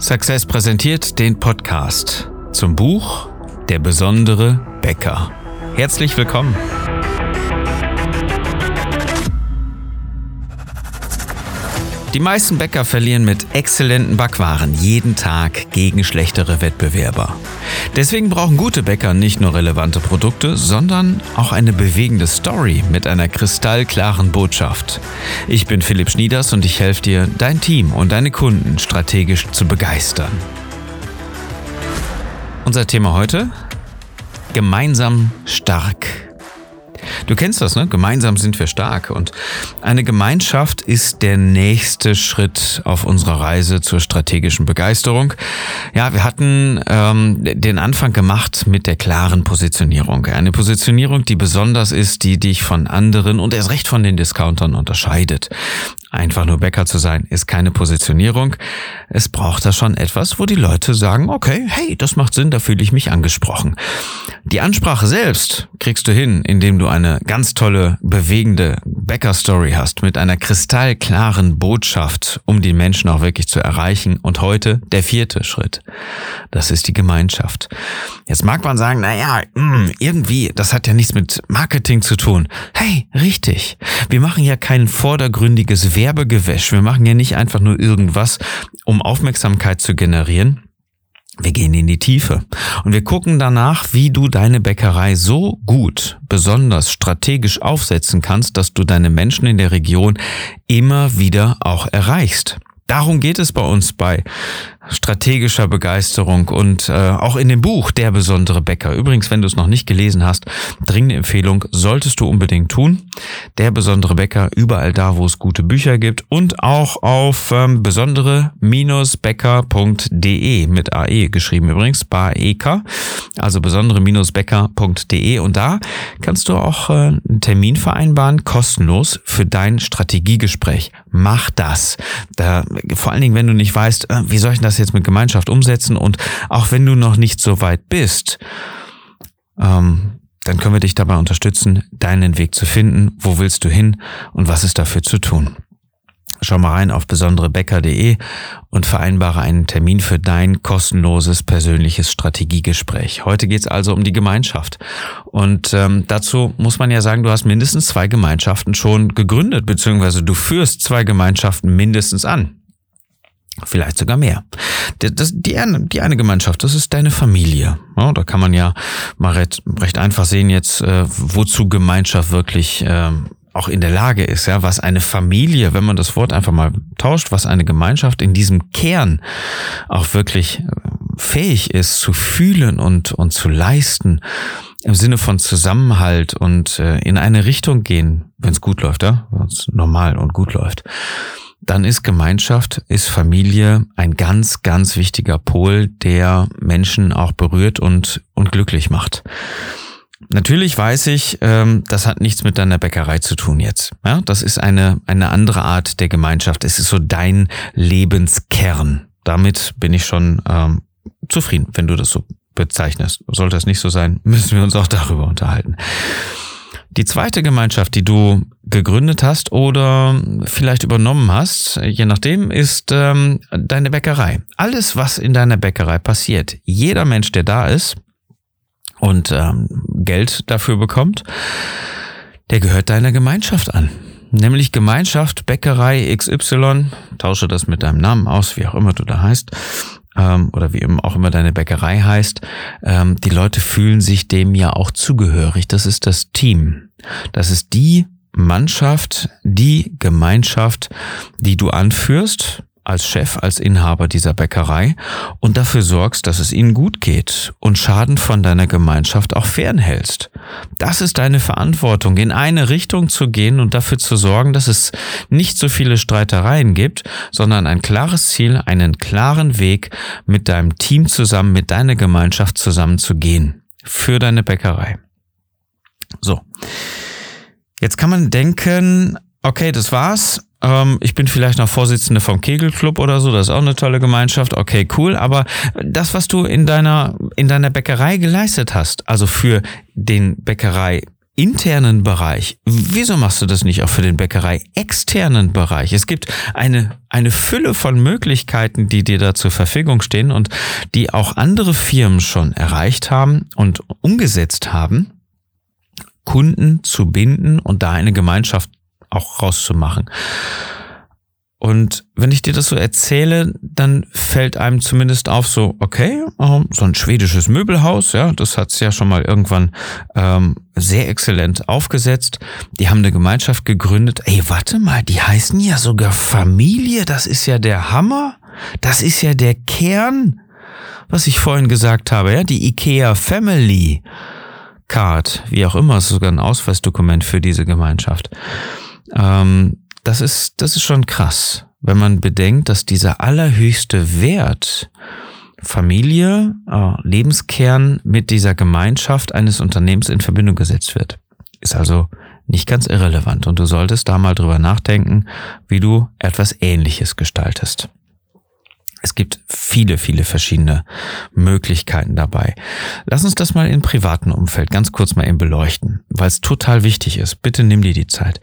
Success präsentiert den Podcast zum Buch Der besondere Bäcker. Herzlich willkommen. Die meisten Bäcker verlieren mit exzellenten Backwaren jeden Tag gegen schlechtere Wettbewerber. Deswegen brauchen gute Bäcker nicht nur relevante Produkte, sondern auch eine bewegende Story mit einer kristallklaren Botschaft. Ich bin Philipp Schnieders und ich helfe dir, dein Team und deine Kunden strategisch zu begeistern. Unser Thema heute? Gemeinsam stark. Du kennst das, ne? Gemeinsam sind wir stark. Und eine Gemeinschaft ist der nächste Schritt auf unserer Reise zur strategischen Begeisterung. Ja, wir hatten ähm, den Anfang gemacht mit der klaren Positionierung. Eine Positionierung, die besonders ist, die dich von anderen und erst recht von den Discountern unterscheidet. Einfach nur Bäcker zu sein, ist keine Positionierung. Es braucht da schon etwas, wo die Leute sagen, okay, hey, das macht Sinn, da fühle ich mich angesprochen. Die Ansprache selbst kriegst du hin, indem du eine ganz tolle, bewegende Bäcker-Story hast mit einer kristallklaren Botschaft, um die Menschen auch wirklich zu erreichen. Und heute der vierte Schritt. Das ist die Gemeinschaft. Jetzt mag man sagen, na ja, hm, irgendwie, das hat ja nichts mit Marketing zu tun. Hey, richtig. Wir machen ja kein vordergründiges Werbegewäsch. Wir machen ja nicht einfach nur irgendwas, um Aufmerksamkeit zu generieren. Wir gehen in die Tiefe und wir gucken danach, wie du deine Bäckerei so gut, besonders strategisch aufsetzen kannst, dass du deine Menschen in der Region immer wieder auch erreichst. Darum geht es bei uns bei strategischer Begeisterung und äh, auch in dem Buch Der besondere Bäcker. Übrigens, wenn du es noch nicht gelesen hast, dringende Empfehlung, solltest du unbedingt tun. Der besondere Bäcker, überall da, wo es gute Bücher gibt und auch auf ähm, besondere-bäcker.de mit AE geschrieben übrigens, BAEK, also besondere-bäcker.de und da kannst du auch äh, einen Termin vereinbaren, kostenlos für dein Strategiegespräch. Mach das. Da, vor allen Dingen, wenn du nicht weißt, äh, wie soll ich das jetzt mit Gemeinschaft umsetzen und auch wenn du noch nicht so weit bist, ähm, dann können wir dich dabei unterstützen, deinen Weg zu finden. Wo willst du hin und was ist dafür zu tun? Schau mal rein auf besonderebäcker.de und vereinbare einen Termin für dein kostenloses persönliches Strategiegespräch. Heute geht es also um die Gemeinschaft. Und ähm, dazu muss man ja sagen, du hast mindestens zwei Gemeinschaften schon gegründet, beziehungsweise du führst zwei Gemeinschaften mindestens an. Vielleicht sogar mehr. Das, die, eine, die eine Gemeinschaft, das ist deine Familie. Ja, da kann man ja mal recht, recht einfach sehen jetzt, äh, wozu Gemeinschaft wirklich äh, auch in der Lage ist, ja, was eine Familie, wenn man das Wort einfach mal tauscht, was eine Gemeinschaft in diesem Kern auch wirklich äh, fähig ist zu fühlen und, und zu leisten, im Sinne von Zusammenhalt und äh, in eine Richtung gehen, wenn es gut läuft, ja, wenn es normal und gut läuft dann ist Gemeinschaft, ist Familie ein ganz, ganz wichtiger Pol, der Menschen auch berührt und, und glücklich macht. Natürlich weiß ich, ähm, das hat nichts mit deiner Bäckerei zu tun jetzt. Ja, das ist eine, eine andere Art der Gemeinschaft. Es ist so dein Lebenskern. Damit bin ich schon ähm, zufrieden, wenn du das so bezeichnest. Sollte es nicht so sein, müssen wir uns auch darüber unterhalten. Die zweite Gemeinschaft, die du gegründet hast oder vielleicht übernommen hast, je nachdem, ist ähm, deine Bäckerei. Alles, was in deiner Bäckerei passiert, jeder Mensch, der da ist und ähm, Geld dafür bekommt, der gehört deiner Gemeinschaft an. Nämlich Gemeinschaft Bäckerei XY, tausche das mit deinem Namen aus, wie auch immer du da heißt, ähm, oder wie auch immer deine Bäckerei heißt, ähm, die Leute fühlen sich dem ja auch zugehörig. Das ist das Team. Das ist die Mannschaft, die Gemeinschaft, die du anführst, als Chef, als Inhaber dieser Bäckerei und dafür sorgst, dass es ihnen gut geht und Schaden von deiner Gemeinschaft auch fernhältst. Das ist deine Verantwortung, in eine Richtung zu gehen und dafür zu sorgen, dass es nicht so viele Streitereien gibt, sondern ein klares Ziel, einen klaren Weg mit deinem Team zusammen, mit deiner Gemeinschaft zusammen zu gehen. Für deine Bäckerei. So. Jetzt kann man denken, okay, das war's. Ähm, ich bin vielleicht noch Vorsitzende vom Kegelclub oder so, das ist auch eine tolle Gemeinschaft. Okay, cool. Aber das, was du in deiner, in deiner Bäckerei geleistet hast, also für den Bäckerei internen Bereich. Wieso machst du das nicht auch für den Bäckerei externen Bereich? Es gibt eine, eine Fülle von Möglichkeiten, die dir da zur Verfügung stehen und die auch andere Firmen schon erreicht haben und umgesetzt haben, Kunden zu binden und da eine Gemeinschaft auch rauszumachen. Und wenn ich dir das so erzähle, dann fällt einem zumindest auf so, okay, ähm, so ein schwedisches Möbelhaus, ja, das hat's ja schon mal irgendwann ähm, sehr exzellent aufgesetzt. Die haben eine Gemeinschaft gegründet. Ey, warte mal, die heißen ja sogar Familie, das ist ja der Hammer. Das ist ja der Kern, was ich vorhin gesagt habe, ja, die IKEA Family Card, wie auch immer, ist sogar ein Ausweisdokument für diese Gemeinschaft. Ähm, das ist, das ist schon krass, wenn man bedenkt, dass dieser allerhöchste Wert Familie, äh, Lebenskern mit dieser Gemeinschaft eines Unternehmens in Verbindung gesetzt wird. Ist also nicht ganz irrelevant und du solltest da mal drüber nachdenken, wie du etwas Ähnliches gestaltest. Es gibt viele, viele verschiedene Möglichkeiten dabei. Lass uns das mal im privaten Umfeld ganz kurz mal eben beleuchten, weil es total wichtig ist. Bitte nimm dir die Zeit.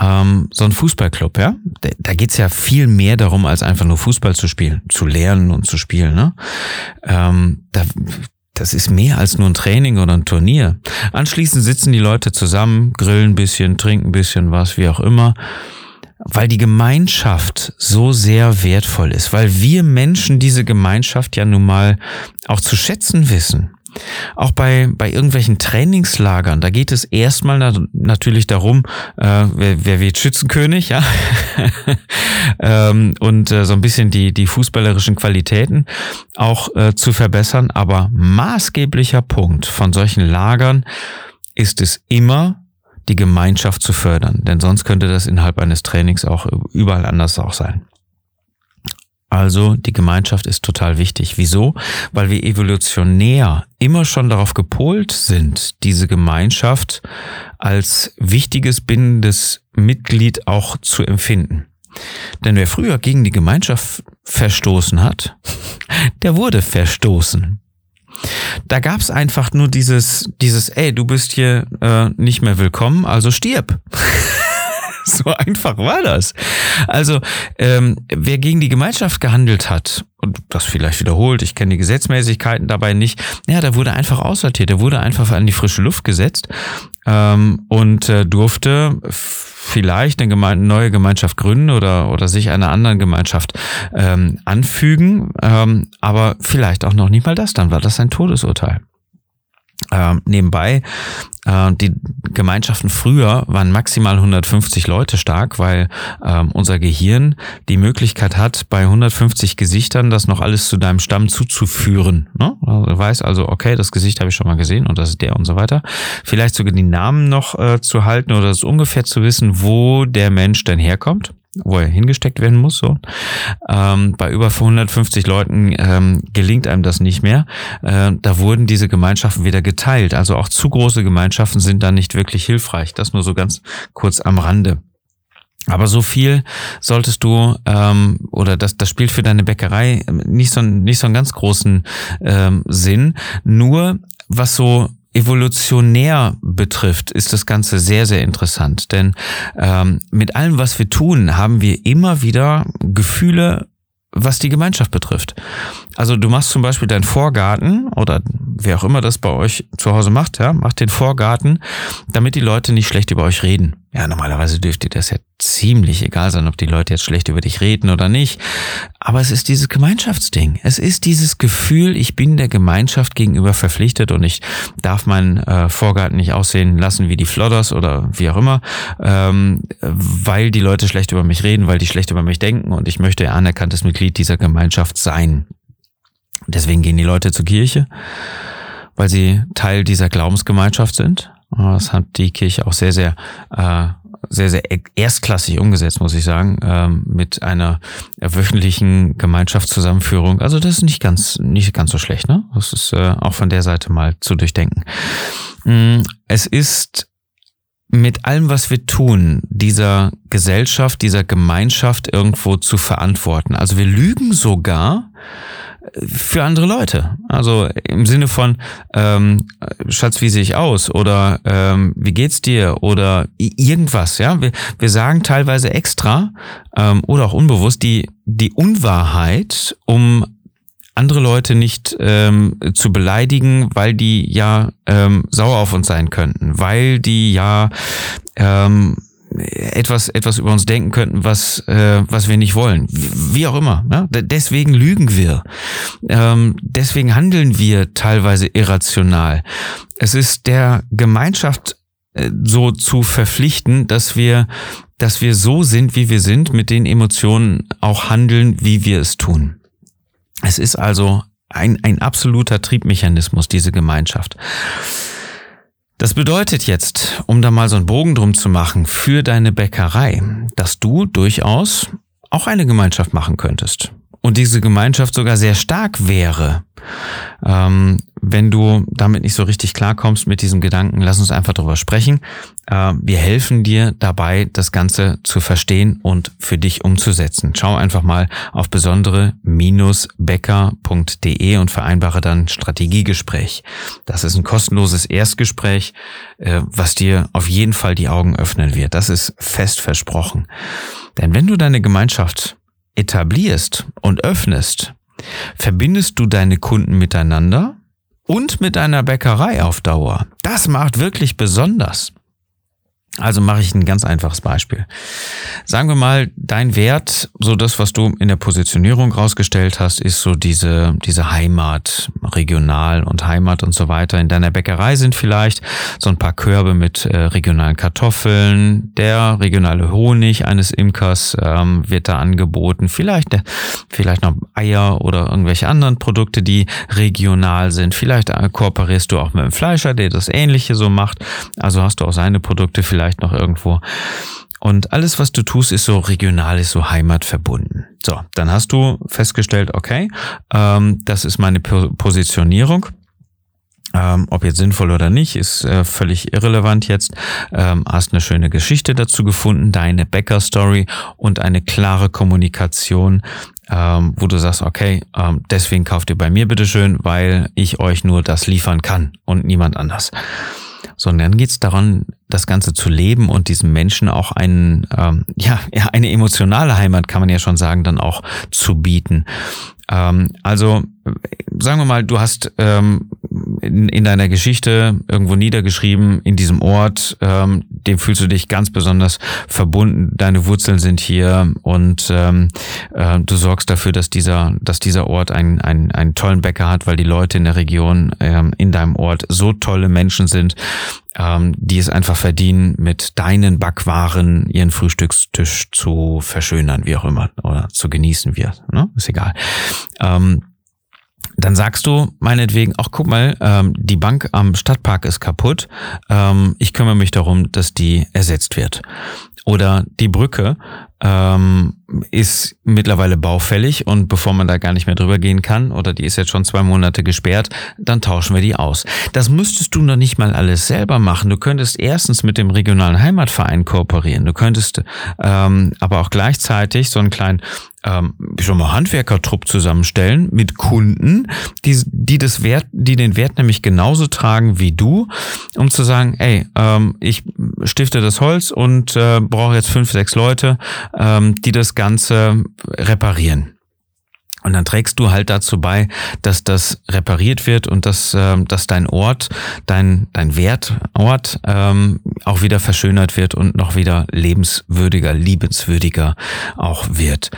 Ähm, so ein Fußballclub, ja, da, da geht's ja viel mehr darum, als einfach nur Fußball zu spielen, zu lernen und zu spielen. Ne? Ähm, da, das ist mehr als nur ein Training oder ein Turnier. Anschließend sitzen die Leute zusammen, grillen ein bisschen, trinken ein bisschen was, wie auch immer weil die Gemeinschaft so sehr wertvoll ist, weil wir Menschen diese Gemeinschaft ja nun mal auch zu schätzen wissen. Auch bei, bei irgendwelchen Trainingslagern, da geht es erstmal na, natürlich darum, äh, wer, wer wird Schützenkönig, ja, ähm, und äh, so ein bisschen die, die fußballerischen Qualitäten auch äh, zu verbessern. Aber maßgeblicher Punkt von solchen Lagern ist es immer, die Gemeinschaft zu fördern. Denn sonst könnte das innerhalb eines Trainings auch überall anders auch sein. Also die Gemeinschaft ist total wichtig. Wieso? Weil wir evolutionär immer schon darauf gepolt sind, diese Gemeinschaft als wichtiges bindendes Mitglied auch zu empfinden. Denn wer früher gegen die Gemeinschaft verstoßen hat, der wurde verstoßen. Da gab's einfach nur dieses, dieses, ey, du bist hier äh, nicht mehr willkommen, also stirb. so einfach war das. Also, ähm, wer gegen die Gemeinschaft gehandelt hat, und das vielleicht wiederholt, ich kenne die Gesetzmäßigkeiten dabei nicht, ja, der wurde einfach aussortiert, der wurde einfach an die frische Luft gesetzt ähm, und äh, durfte vielleicht eine Geme neue Gemeinschaft gründen oder, oder sich einer anderen Gemeinschaft ähm, anfügen, ähm, aber vielleicht auch noch nicht mal das, dann war das ein Todesurteil. Ähm, nebenbei, äh, die Gemeinschaften früher waren maximal 150 Leute stark, weil ähm, unser Gehirn die Möglichkeit hat, bei 150 Gesichtern das noch alles zu deinem Stamm zuzuführen. Ne? Also du weißt also, okay, das Gesicht habe ich schon mal gesehen und das ist der und so weiter. Vielleicht sogar die Namen noch äh, zu halten oder es ungefähr zu wissen, wo der Mensch denn herkommt wo er hingesteckt werden muss. So. Ähm, bei über 150 Leuten ähm, gelingt einem das nicht mehr. Äh, da wurden diese Gemeinschaften wieder geteilt. Also auch zu große Gemeinschaften sind da nicht wirklich hilfreich. Das nur so ganz kurz am Rande. Aber so viel solltest du ähm, oder das das spielt für deine Bäckerei nicht so nicht so einen ganz großen ähm, Sinn. Nur was so evolutionär betrifft, ist das Ganze sehr, sehr interessant. Denn ähm, mit allem, was wir tun, haben wir immer wieder Gefühle, was die Gemeinschaft betrifft. Also du machst zum Beispiel deinen Vorgarten oder wer auch immer das bei euch zu Hause macht, ja, macht den Vorgarten, damit die Leute nicht schlecht über euch reden. Ja, normalerweise dürfte das ja ziemlich egal sein, ob die Leute jetzt schlecht über dich reden oder nicht. Aber es ist dieses Gemeinschaftsding. Es ist dieses Gefühl, ich bin der Gemeinschaft gegenüber verpflichtet und ich darf meinen äh, Vorgarten nicht aussehen lassen wie die Flodders oder wie auch immer, ähm, weil die Leute schlecht über mich reden, weil die schlecht über mich denken und ich möchte anerkanntes Mitglied dieser Gemeinschaft sein. Deswegen gehen die Leute zur Kirche, weil sie Teil dieser Glaubensgemeinschaft sind. Das hat die Kirche auch sehr, sehr, äh, sehr, sehr erstklassig umgesetzt, muss ich sagen, ähm, mit einer wöchentlichen Gemeinschaftszusammenführung. Also das ist nicht ganz, nicht ganz so schlecht, ne? Das ist äh, auch von der Seite mal zu durchdenken. Mm, es ist mit allem, was wir tun, dieser Gesellschaft, dieser Gemeinschaft irgendwo zu verantworten. Also wir lügen sogar, für andere Leute. Also im Sinne von, ähm, Schatz, wie sehe ich aus? Oder ähm, wie geht's dir? Oder irgendwas, ja. Wir, wir sagen teilweise extra ähm, oder auch unbewusst die, die Unwahrheit, um andere Leute nicht ähm, zu beleidigen, weil die ja ähm, sauer auf uns sein könnten, weil die ja ähm, etwas etwas über uns denken könnten, was äh, was wir nicht wollen, wie auch immer. Ja? Deswegen lügen wir, ähm, deswegen handeln wir teilweise irrational. Es ist der Gemeinschaft äh, so zu verpflichten, dass wir dass wir so sind, wie wir sind, mit den Emotionen auch handeln, wie wir es tun. Es ist also ein, ein absoluter Triebmechanismus, diese Gemeinschaft. Das bedeutet jetzt, um da mal so einen Bogen drum zu machen, für deine Bäckerei, dass du durchaus auch eine Gemeinschaft machen könntest. Und diese Gemeinschaft sogar sehr stark wäre. Ähm, wenn du damit nicht so richtig klarkommst mit diesem Gedanken, lass uns einfach drüber sprechen. Äh, wir helfen dir dabei, das Ganze zu verstehen und für dich umzusetzen. Schau einfach mal auf besondere-becker.de und vereinbare dann Strategiegespräch. Das ist ein kostenloses Erstgespräch, äh, was dir auf jeden Fall die Augen öffnen wird. Das ist fest versprochen. Denn wenn du deine Gemeinschaft etablierst und öffnest, verbindest du deine Kunden miteinander und mit deiner Bäckerei auf Dauer. Das macht wirklich besonders. Also mache ich ein ganz einfaches Beispiel. Sagen wir mal, dein Wert, so das, was du in der Positionierung rausgestellt hast, ist so diese, diese Heimat, regional und Heimat und so weiter. In deiner Bäckerei sind vielleicht so ein paar Körbe mit äh, regionalen Kartoffeln, der regionale Honig eines Imkers ähm, wird da angeboten, vielleicht, äh, vielleicht noch Eier oder irgendwelche anderen Produkte, die regional sind. Vielleicht äh, kooperierst du auch mit einem Fleischer, der das Ähnliche so macht. Also hast du auch seine Produkte vielleicht vielleicht noch irgendwo. Und alles, was du tust, ist so regional, ist so heimatverbunden. So, dann hast du festgestellt, okay, ähm, das ist meine Positionierung. Ähm, ob jetzt sinnvoll oder nicht, ist äh, völlig irrelevant jetzt. Ähm, hast eine schöne Geschichte dazu gefunden, deine Bäcker-Story und eine klare Kommunikation, ähm, wo du sagst, okay, ähm, deswegen kauft ihr bei mir bitteschön, weil ich euch nur das liefern kann und niemand anders sondern dann geht es daran, das Ganze zu leben und diesen Menschen auch einen, ähm, ja, eine emotionale Heimat, kann man ja schon sagen, dann auch zu bieten. Ähm, also sagen wir mal, du hast ähm, in, in deiner Geschichte irgendwo niedergeschrieben, in diesem Ort, ähm, dem fühlst du dich ganz besonders verbunden, deine Wurzeln sind hier und ähm, äh, du sorgst dafür, dass dieser, dass dieser Ort einen, einen, einen tollen Bäcker hat, weil die Leute in der Region ähm, in deinem Ort so tolle Menschen sind, ähm, die es einfach verdienen, mit deinen Backwaren ihren Frühstückstisch zu verschönern, wie auch immer, oder zu genießen wird. Ne? Ist egal. Ähm, dann sagst du meinetwegen, ach guck mal, ähm, die Bank am Stadtpark ist kaputt, ähm, ich kümmere mich darum, dass die ersetzt wird. Oder die Brücke ähm, ist mittlerweile baufällig und bevor man da gar nicht mehr drüber gehen kann, oder die ist jetzt schon zwei Monate gesperrt, dann tauschen wir die aus. Das müsstest du noch nicht mal alles selber machen. Du könntest erstens mit dem regionalen Heimatverein kooperieren. Du könntest ähm, aber auch gleichzeitig so einen kleinen ähm, schon mal Handwerkertrupp zusammenstellen mit Kunden, die, die das Wert, die den Wert nämlich genauso tragen wie du, um zu sagen, ey, ähm, ich stifte das Holz und äh, brauche jetzt fünf, sechs Leute, ähm, die das Ganze reparieren. Und dann trägst du halt dazu bei, dass das repariert wird und dass, ähm, dass dein Ort, dein, dein Wertort ähm, auch wieder verschönert wird und noch wieder lebenswürdiger, liebenswürdiger auch wird.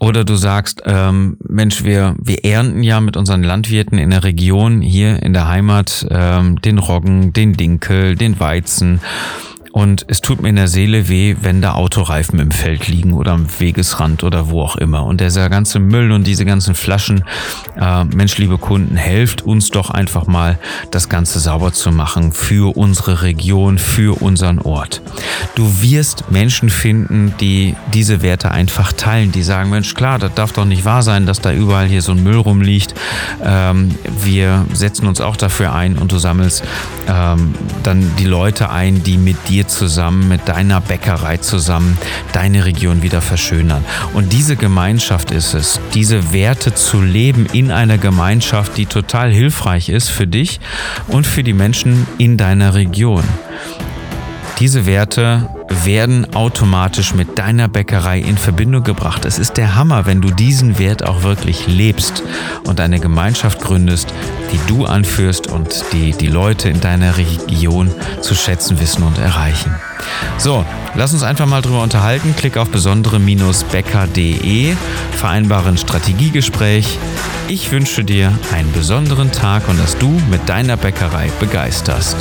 Oder du sagst, ähm, Mensch, wir, wir ernten ja mit unseren Landwirten in der Region hier in der Heimat ähm, den Roggen, den Dinkel, den Weizen und es tut mir in der Seele weh, wenn da Autoreifen im Feld liegen oder am Wegesrand oder wo auch immer. Und dieser ganze Müll und diese ganzen Flaschen, äh, Mensch, liebe Kunden, helft uns doch einfach mal, das Ganze sauber zu machen für unsere Region, für unseren Ort. Du wirst Menschen finden, die diese Werte einfach teilen, die sagen, Mensch, klar, das darf doch nicht wahr sein, dass da überall hier so ein Müll rumliegt. Ähm, wir setzen uns auch dafür ein und du sammelst ähm, dann die Leute ein, die mit dir zusammen, mit deiner Bäckerei zusammen, deine Region wieder verschönern. Und diese Gemeinschaft ist es, diese Werte zu leben in einer Gemeinschaft, die total hilfreich ist für dich und für die Menschen in deiner Region. Diese Werte werden automatisch mit deiner Bäckerei in Verbindung gebracht. Es ist der Hammer, wenn du diesen Wert auch wirklich lebst und eine Gemeinschaft gründest, die du anführst und die die Leute in deiner Region zu schätzen wissen und erreichen. So, lass uns einfach mal drüber unterhalten. Klick auf besondere-bäcker.de, vereinbare ein Strategiegespräch. Ich wünsche dir einen besonderen Tag und dass du mit deiner Bäckerei begeisterst.